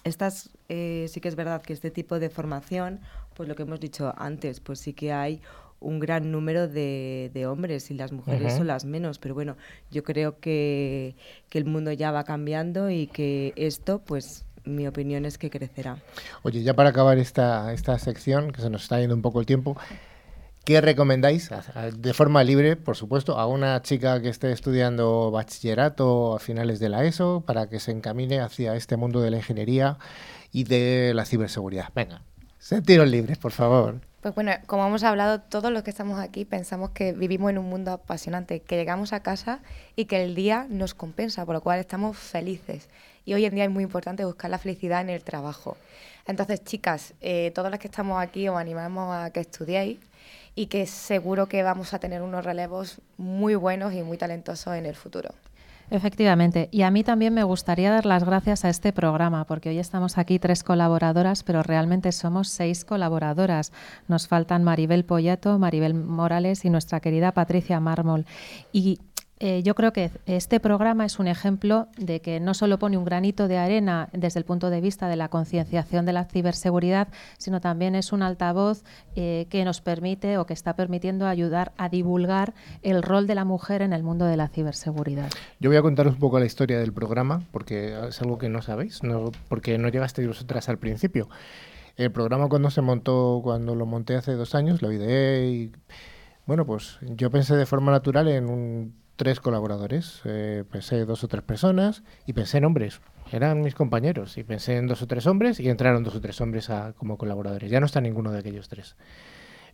estas, eh, sí que es verdad que este tipo de formación, pues lo que hemos dicho antes, pues sí que hay un gran número de, hombres y las mujeres son las menos, pero bueno, yo creo que, que el mundo ya va cambiando y que esto, pues mi opinión es que crecerá. Oye, ya para acabar esta, esta sección, que se nos está yendo un poco el tiempo, ¿qué recomendáis, de forma libre, por supuesto, a una chica que esté estudiando bachillerato a finales de la ESO para que se encamine hacia este mundo de la ingeniería y de la ciberseguridad? Venga, sentiros libres, por favor. Pues bueno, como hemos hablado, todos los que estamos aquí pensamos que vivimos en un mundo apasionante, que llegamos a casa y que el día nos compensa, por lo cual estamos felices. Y hoy en día es muy importante buscar la felicidad en el trabajo. Entonces, chicas, eh, todas las que estamos aquí os animamos a que estudiéis y que seguro que vamos a tener unos relevos muy buenos y muy talentosos en el futuro. Efectivamente. Y a mí también me gustaría dar las gracias a este programa, porque hoy estamos aquí tres colaboradoras, pero realmente somos seis colaboradoras. Nos faltan Maribel Pollato, Maribel Morales y nuestra querida Patricia Mármol. Y eh, yo creo que este programa es un ejemplo de que no solo pone un granito de arena desde el punto de vista de la concienciación de la ciberseguridad, sino también es un altavoz eh, que nos permite o que está permitiendo ayudar a divulgar el rol de la mujer en el mundo de la ciberseguridad. Yo voy a contaros un poco la historia del programa, porque es algo que no sabéis, no, porque no llegasteis vosotras al principio. El programa cuando se montó, cuando lo monté hace dos años, lo ideé y bueno, pues yo pensé de forma natural en un tres colaboradores. Eh, pensé dos o tres personas y pensé en hombres. Eran mis compañeros. Y pensé en dos o tres hombres y entraron dos o tres hombres a, como colaboradores. Ya no está ninguno de aquellos tres.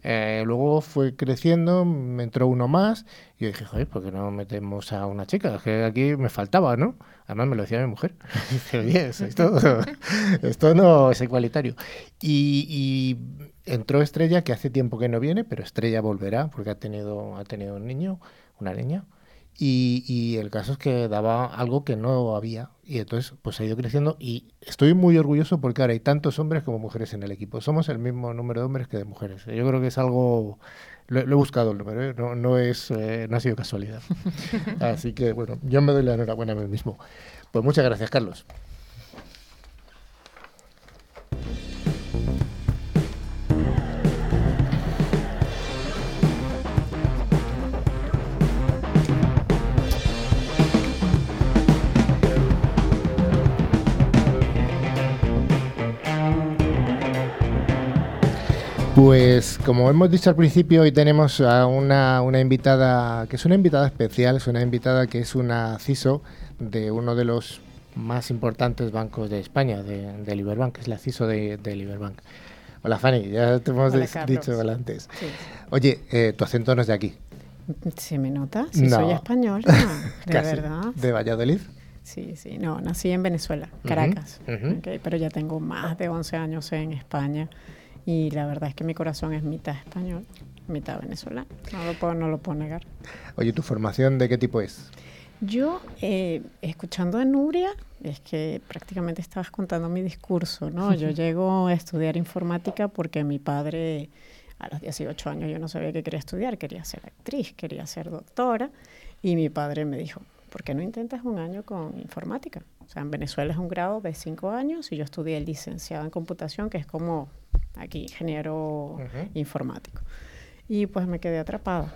Eh, luego fue creciendo, me entró uno más y yo dije, joder, ¿por qué no metemos a una chica? que aquí me faltaba, ¿no? Además me lo decía mi mujer. <laughs> dice, oye, esto, <laughs> esto no es igualitario. Y, y, entró Estrella, que hace tiempo que no viene, pero Estrella volverá porque ha tenido, ha tenido un niño, una niña. Y, el caso es que daba algo que no había. Y entonces, pues ha ido creciendo. Y estoy muy orgulloso porque ahora hay tantos hombres como mujeres en el equipo. Somos el mismo número de hombres que de mujeres. Yo creo que es algo. Lo, he buscado el número, ¿eh? no, no, es, eh, no ha sido casualidad. <laughs> Así que, bueno, yo me doy la enhorabuena a mí mismo. Pues muchas gracias, Carlos. Pues como hemos dicho al principio, hoy tenemos a una, invitada que es una invitada especial, es una invitada que es una CISO de uno de los más importantes bancos de España, de, de Liberbank, que es la CISO de, de Liberbank. Hola Fanny, ya te hemos dicho antes. Oye, eh, tu acento no es de aquí. ¿Se me nota? Si soy española, <laughs> de verdad. ¿De Valladolid? Sí, sí, no, nací en Venezuela, Caracas, pero ya tengo más de 11 años en España y la verdad es que mi corazón es mitad español, mitad venezolano. No lo puedo, no lo puedo negar. Oye, ¿tu formación de qué tipo es? Yo, eh, escuchando a Nuria, es que prácticamente estabas contando mi discurso, ¿no? <laughs> Yo llego a estudiar informática porque mi padre, a los 18 años, yo no sabía qué quería estudiar, quería ser actriz, quería ser doctora, y mi padre me dijo, ¿por qué no intentas un año con informática? O sea, en Venezuela es un grado de cinco años y yo estudié licenciado en computación, que es como aquí, ingeniero informático. Y pues me quedé atrapada.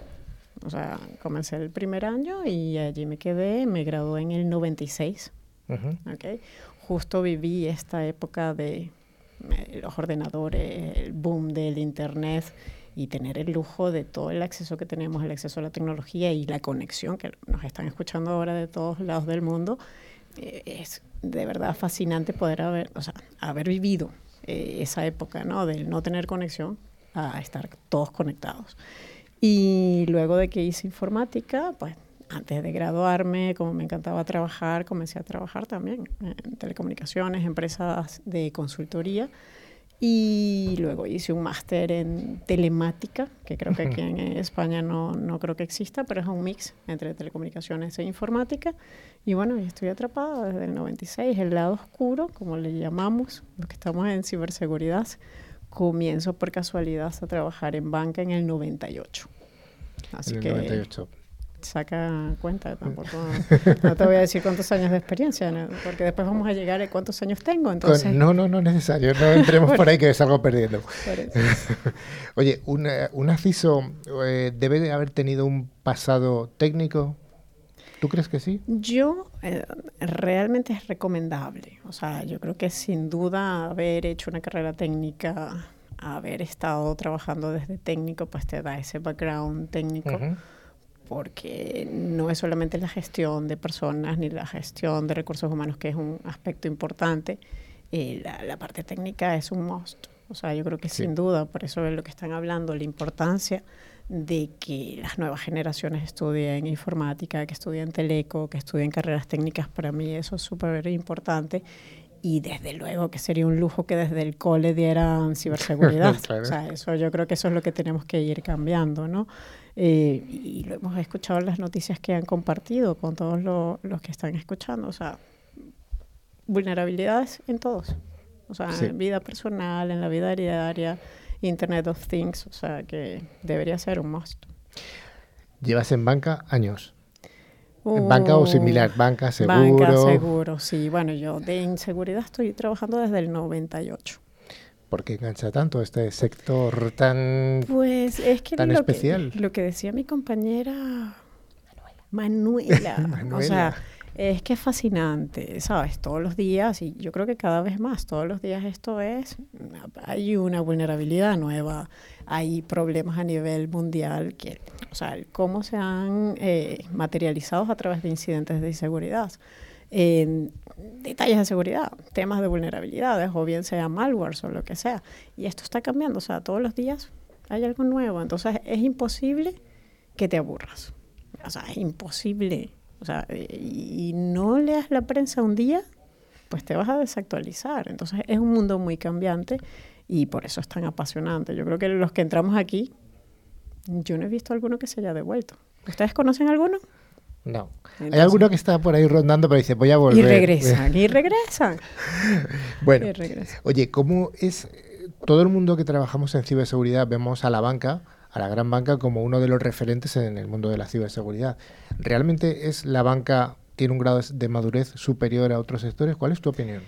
O sea, comencé el primer año y allí me quedé, me gradué en el 96. okay. Justo viví esta época de eh, los ordenadores, el boom del internet y tener el lujo de todo el acceso que tenemos, el acceso a la tecnología y la conexión que nos están escuchando ahora de todos lados del mundo, es de verdad fascinante poder haber, o sea, haber vivido eh, esa época, ¿no? Del no tener conexión a estar todos conectados. Y luego de que hice informática, pues antes de graduarme, como me encantaba trabajar, comencé a trabajar también en telecomunicaciones, empresas de consultoría y luego hice un máster en telemática, que creo que aquí en España no, no, creo que exista, pero es un mix entre telecomunicaciones e informática. Y bueno, estoy atrapada desde el 96, el lado oscuro, como le llamamos, los que estamos en ciberseguridad. Comienzo por casualidad a trabajar en banca en el 98. Así en el 98 saca cuenta tampoco. <laughs> No te voy a decir cuántos años de experiencia, porque después vamos a llegar a cuántos años tengo. Entonces... No, no, no es necesario. No entremos <laughs> por ahí que salgo perdiendo. <laughs> Oye, ¿un, un ACISO eh, debe de haber tenido un pasado técnico? ¿Tú crees que sí? Yo eh, realmente es recomendable. O sea, yo creo que sin duda haber hecho una carrera técnica, haber estado trabajando desde técnico, pues te da ese background técnico porque no es solamente la gestión de personas ni la gestión de recursos humanos, que es un aspecto importante, eh, la, parte técnica es un must. O sea, yo creo que sin duda, por eso es lo que están hablando, la importancia de que las nuevas generaciones estudien informática, que estudien teleco, que estudien carreras técnicas, para mí eso es súper importante. Y desde luego que sería un lujo que desde el cole dieran ciberseguridad. <laughs> O sea, eso yo creo que eso es lo que tenemos que ir cambiando, ¿no? Eh, y lo hemos escuchado en las noticias que han compartido con todos los que están escuchando. O sea, vulnerabilidades en todos. O sea, en vida personal, en la vida diaria, Internet of Things. O sea, que debería ser un must. Llevas en banca años. ¿En banca o similar? Uh, ¿Banca, seguro? Banca, seguro, sí. Bueno, yo de inseguridad estoy trabajando desde el 98. ¿Por qué engancha tanto este sector tan, pues es que tan lo especial? Que, lo que decía mi compañera <laughs> Manuela. Manuela. O sea, es que es fascinante, ¿sabes? Todos los días, y yo creo que cada vez más, todos los días esto es, hay una vulnerabilidad nueva, hay problemas a nivel mundial, que, o sea, cómo se han eh, materializado a través de incidentes de inseguridad detalles de seguridad, temas de vulnerabilidades, o bien sea malware o lo que sea. Y esto está cambiando, o sea, todos los días hay algo nuevo. Entonces es imposible que te aburras. O sea, es imposible. O sea, y no leas la prensa un día, pues te vas a desactualizar. Entonces es un mundo muy cambiante y por eso es tan apasionante. Yo creo que los que entramos aquí, yo no he visto alguno que se haya devuelto. ¿Ustedes conocen alguno? No. Hay alguno que está por ahí rondando, pero dice, voy a volver. Y regresan, y regresan. <laughs> bueno, oye, ¿cómo es todo el mundo que trabajamos en ciberseguridad vemos a la banca, a la gran banca, como uno de los referentes en el mundo de la ciberseguridad? ¿Realmente es la banca, tiene un grado de madurez superior a otros sectores? ¿Cuál es tu opinión?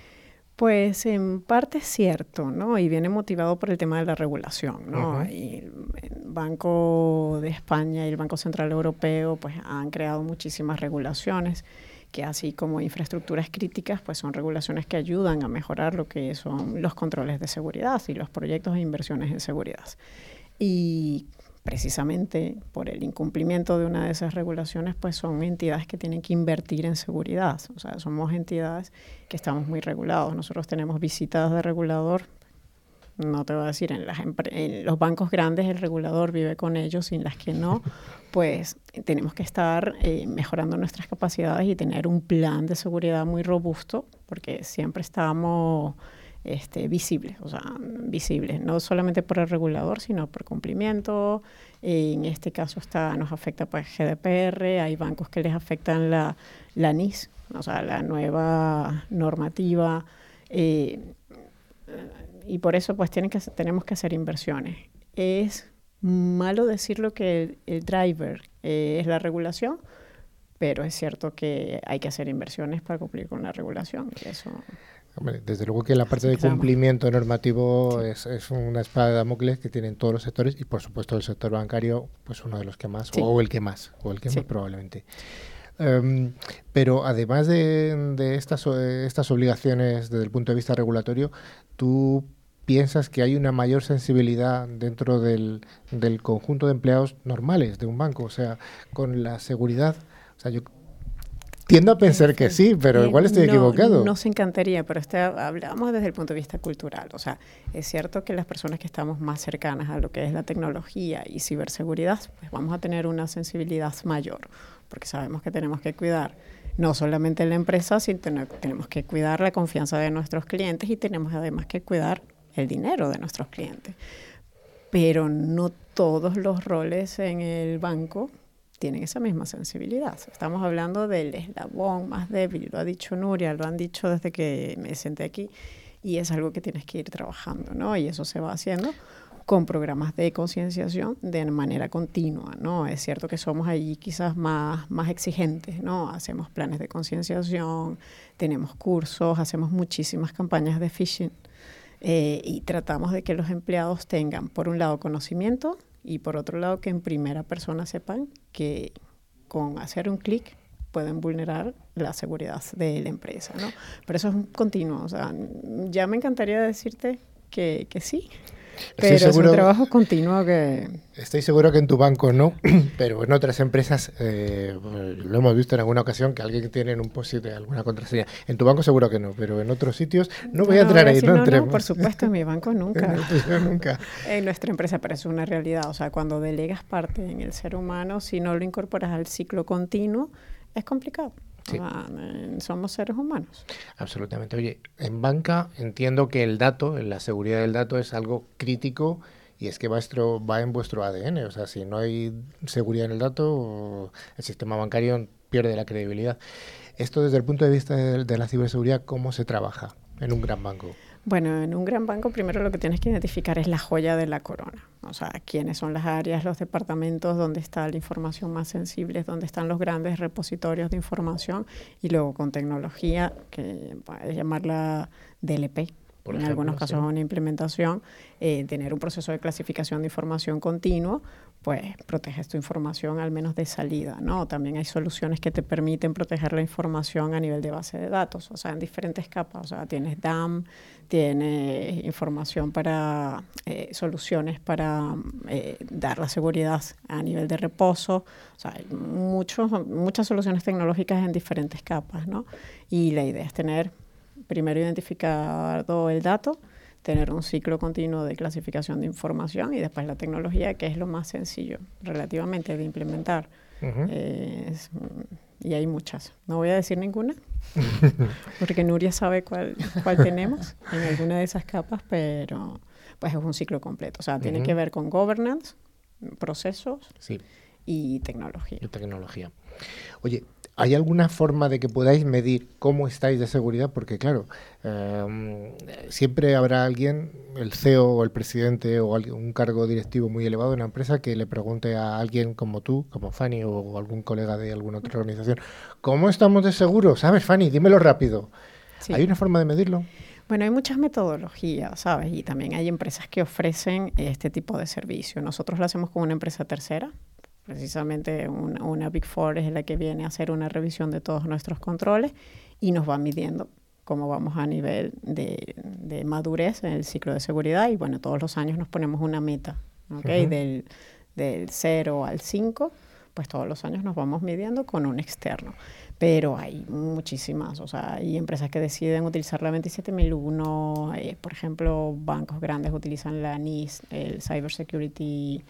Pues en parte es cierto, ¿no? Y viene motivado por el tema de la regulación, ¿no? y el Banco de España y el Banco Central Europeo pues han creado muchísimas regulaciones que así como infraestructuras críticas, pues son regulaciones que ayudan a mejorar lo que son los controles de seguridad y los proyectos de inversiones en seguridad. Y precisamente por el incumplimiento de una de esas regulaciones, pues son entidades que tienen que invertir en seguridad. O sea, somos entidades que estamos muy regulados. Nosotros tenemos visitas de regulador. No te voy a decir, en, las en los bancos grandes el regulador vive con ellos, sin las que no, pues tenemos que estar eh, mejorando nuestras capacidades y tener un plan de seguridad muy robusto, porque siempre estamos este, visibles, o sea, visibles, no solamente por el regulador, sino por cumplimiento. En este caso está, nos afecta pues GDPR, hay bancos que les afectan la, la NIS, o sea, la nueva normativa. Eh, y por eso pues tienen que, tenemos que hacer inversiones. Es malo decir lo que el, driver eh, es la regulación, pero es cierto que hay que hacer inversiones para cumplir con la regulación. eso desde luego que la parte de cumplimiento normativo es, una espada de Damocles que tienen todos los sectores y por supuesto el sector bancario, pues uno de los que más, o el que más, o el que más probablemente. Em, pero además de, estas, estas obligaciones desde el punto de vista regulatorio, ¿tú piensas que hay una mayor sensibilidad dentro del, del conjunto de empleados normales de un banco? O sea, con la seguridad. O sea, yo Tiendo a pensar que sí, pero igual estoy equivocado. Nos encantaría, pero este, hablamos desde el punto de vista cultural. O sea, es cierto que las personas que estamos más cercanas a lo que es la tecnología y ciberseguridad, pues vamos a tener una sensibilidad mayor, porque sabemos que tenemos que cuidar no solamente la empresa, sino tenemos que cuidar la confianza de nuestros clientes y tenemos además que cuidar el dinero de nuestros clientes. Pero no todos los roles en el banco tienen esa misma sensibilidad. Estamos hablando del eslabón más débil, lo ha dicho Nuria, lo han dicho desde que me senté aquí, y es algo que tienes que ir trabajando, ¿no? Y eso se va haciendo con programas de concienciación de manera continua, ¿no? Es cierto que somos allí quizás más, más exigentes, ¿no? Hacemos planes de concienciación, tenemos cursos, hacemos muchísimas campañas de phishing eh, y tratamos de que los empleados tengan, por un lado, conocimiento y por otro lado que en primera persona sepan que con hacer un clic pueden vulnerar la seguridad de la empresa, ¿no? Pero eso es un continuo, o sea, ya me encantaría decirte que, que sí, pero es un trabajo continuo que... Estoy seguro que en tu banco no, <clears throat> pero en otras empresas eh, lo hemos visto en alguna ocasión que alguien tiene en un post alguna contraseña. En tu banco seguro que no, pero en otros sitios no voy a entrar ahí. No, no, por supuesto, en mi banco <laughs> nunca. nunca. <laughs> En nuestra empresa, pero es una realidad. O sea, cuando delegas parte en el ser humano, si no lo incorporas al ciclo continuo, es complicado. Eh, somos seres humanos. Absolutamente. Oye, en banca entiendo que el dato, la seguridad del dato es algo crítico y es que vuestro, va en vuestro ADN. O sea, si no hay seguridad en el dato, el sistema bancario pierde la credibilidad. Esto desde el punto de vista de la ciberseguridad, ¿cómo se trabaja en un gran banco? Bueno, en un gran banco primero lo que tienes que identificar es la joya de la corona, o sea, quiénes son las áreas, los departamentos, dónde está la información más sensible, dónde están los grandes repositorios de información y luego con tecnología, que puedes llamarla DLP, en algunos casos una implementación, eh, tener un proceso de clasificación de información continuo, pues proteges tu información al menos de salida, ¿no? También hay soluciones que te permiten proteger la información a nivel de base de datos, o sea, en diferentes capas, o sea, tienes DAM, tienes información para eh, soluciones para eh, dar la seguridad a nivel de reposo, o sea, hay muchos, muchas soluciones tecnológicas en diferentes capas, ¿no? Y la idea es tener primero identificado el dato, tener un ciclo continuo de clasificación de información y después la tecnología, que es lo más sencillo relativamente de implementar. Y hay muchas. No voy a decir ninguna, <laughs> porque Nuria sabe cuál, cuál tenemos en alguna de esas capas, pero pues es un ciclo completo. O sea, tiene que ver con governance, procesos y tecnología. Y tecnología. Oye, ¿Hay alguna forma de que podáis medir cómo estáis de seguridad? Porque claro, em, siempre habrá alguien, el CEO o el presidente o un cargo directivo muy elevado de una empresa que le pregunte a alguien como tú, como Fanny o algún colega de alguna otra organización, ¿cómo estamos de seguro? ¿Sabes, Fanny? Dímelo rápido. ¿Hay una forma de medirlo? Bueno, hay muchas metodologías, ¿sabes? Y también hay empresas que ofrecen este tipo de servicio. Nosotros lo hacemos con una empresa tercera, Precisamente una, Big Four es la que viene a hacer una revisión de todos nuestros controles y nos va midiendo cómo vamos a nivel de, madurez en el ciclo de seguridad. Y bueno, todos los años nos ponemos una meta, ¿ok? del, del 0 al 5, pues todos los años nos vamos midiendo con un externo. Pero hay muchísimas, o sea, hay empresas que deciden utilizar la 27001, eh, por ejemplo, bancos grandes utilizan la NIS, el Cyber Security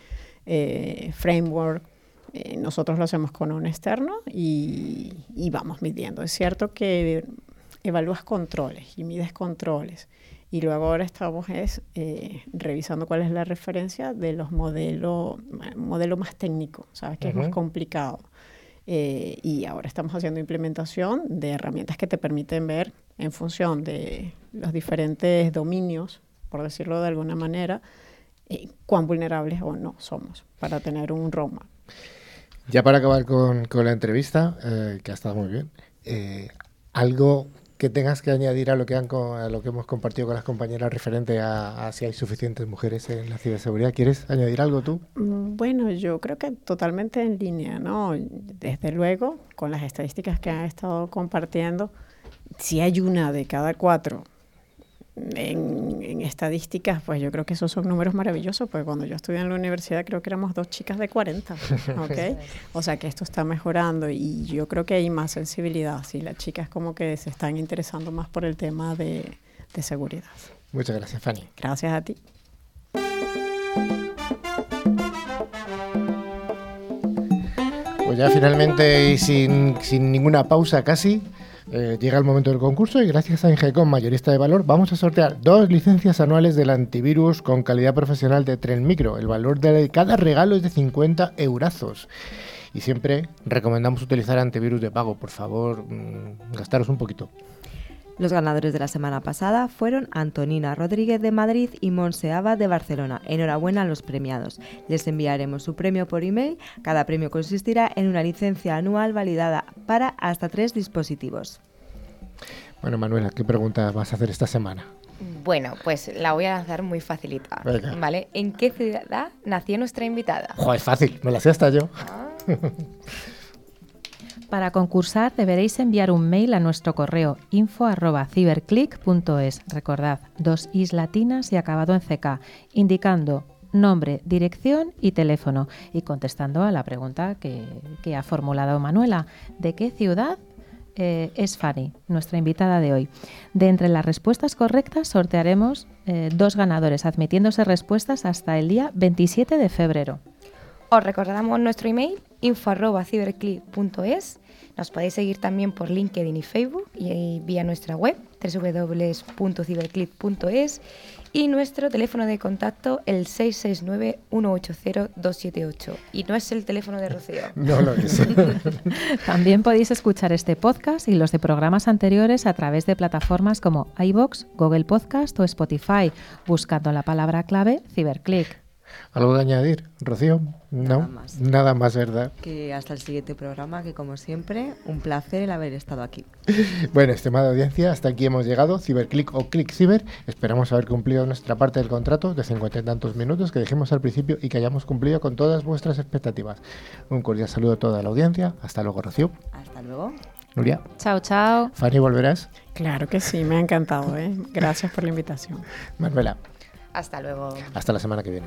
eh, framework. Eh, nosotros lo hacemos con un externo y, vamos midiendo. Es cierto que evalúas controles y mides controles Y luego ahora estamos es, eh, revisando cuál es la referencia de los modelos, modelo más técnico, ¿sabes? Que es más complicado. Eh, y ahora estamos haciendo implementación de herramientas que te permiten ver en función de los diferentes dominios, por decirlo de alguna manera, eh, cuán vulnerables o no somos para tener un roadmap. Ya para acabar con, con la entrevista, eh, que ha estado muy bien, algo que tengas que añadir a lo que, han, a lo que hemos compartido con las compañeras referente a, si hay suficientes mujeres en la ciberseguridad. ¿Quieres añadir algo tú? Mm, bueno, yo creo que totalmente en línea, ¿no? Desde luego, con las estadísticas que han estado compartiendo, si hay una de cada cuatro en, estadísticas, pues yo creo que esos son números maravillosos, porque cuando yo estudié en la universidad creo que éramos dos chicas de 40, <laughs> ¿ok? o sea que esto está mejorando y yo creo que hay más sensibilidad, sí, las chicas como que se están interesando más por el tema de, de seguridad. Muchas gracias, Fanny. Gracias a ti. Pues ya finalmente y sin, sin ninguna pausa casi, eh, llega el momento del concurso y gracias a Ingecom, mayorista de valor, vamos a sortear dos licencias anuales del antivirus con calidad profesional de Tren Micro. El valor de cada regalo es de 50 eurazos. Y siempre recomendamos utilizar antivirus de pago. Por favor, mm, gastaros un poquito. Los ganadores de la semana pasada fueron Antonina Rodríguez de Madrid y Monseaba de Barcelona. Enhorabuena a los premiados. Les enviaremos su premio por email. Cada premio consistirá en una licencia anual validada para hasta tres dispositivos. Bueno, Manuela, ¿qué pregunta vas a hacer esta semana? Bueno, pues la voy a lanzar muy facilita. ¿Vale? ¿En qué ciudad nació nuestra invitada? Joder, fácil, me la sé hasta yo. Ah. <laughs> Para concursar deberéis enviar un mail a nuestro correo info@ciberclick.es. Recordad, dos is latinas y acabado en CK, indicando nombre, dirección y teléfono y contestando a la pregunta que, ha formulado Manuela. ¿De qué ciudad eh, es Fanny, nuestra invitada de hoy. De entre las respuestas correctas sortearemos eh, dos ganadores, admitiéndose respuestas hasta el día 27 de febrero. Os recordamos nuestro email info.ciberclick.es nos podéis seguir también por LinkedIn y Facebook y vía nuestra web www.ciberclip.es y nuestro teléfono de contacto el 669-180-278. Y no es el teléfono de Rocío. <laughs> No lo es. <laughs> También podéis escuchar este podcast y los de programas anteriores a través de plataformas como iBox, Google Podcast o Spotify, buscando la palabra clave Ciberclick. ¿Algo de añadir, Rocío? Nada no, más. nada más, ¿verdad? Que hasta el siguiente programa, que como siempre, un placer el haber estado aquí. <laughs> bueno, estimada audiencia, hasta aquí hemos llegado, Ciberclick o Click Ciber. Esperamos haber cumplido nuestra parte del contrato de cincuenta y tantos minutos que dijimos al principio y que hayamos cumplido con todas vuestras expectativas. Un cordial saludo a toda la audiencia. Hasta luego, Rocío. Hasta luego. Nuria. Chao, chao. Fanny, ¿volverás? Claro que sí, me ha encantado. ¿eh? Gracias por la invitación. Manuela. Hasta luego. Hasta la semana que viene.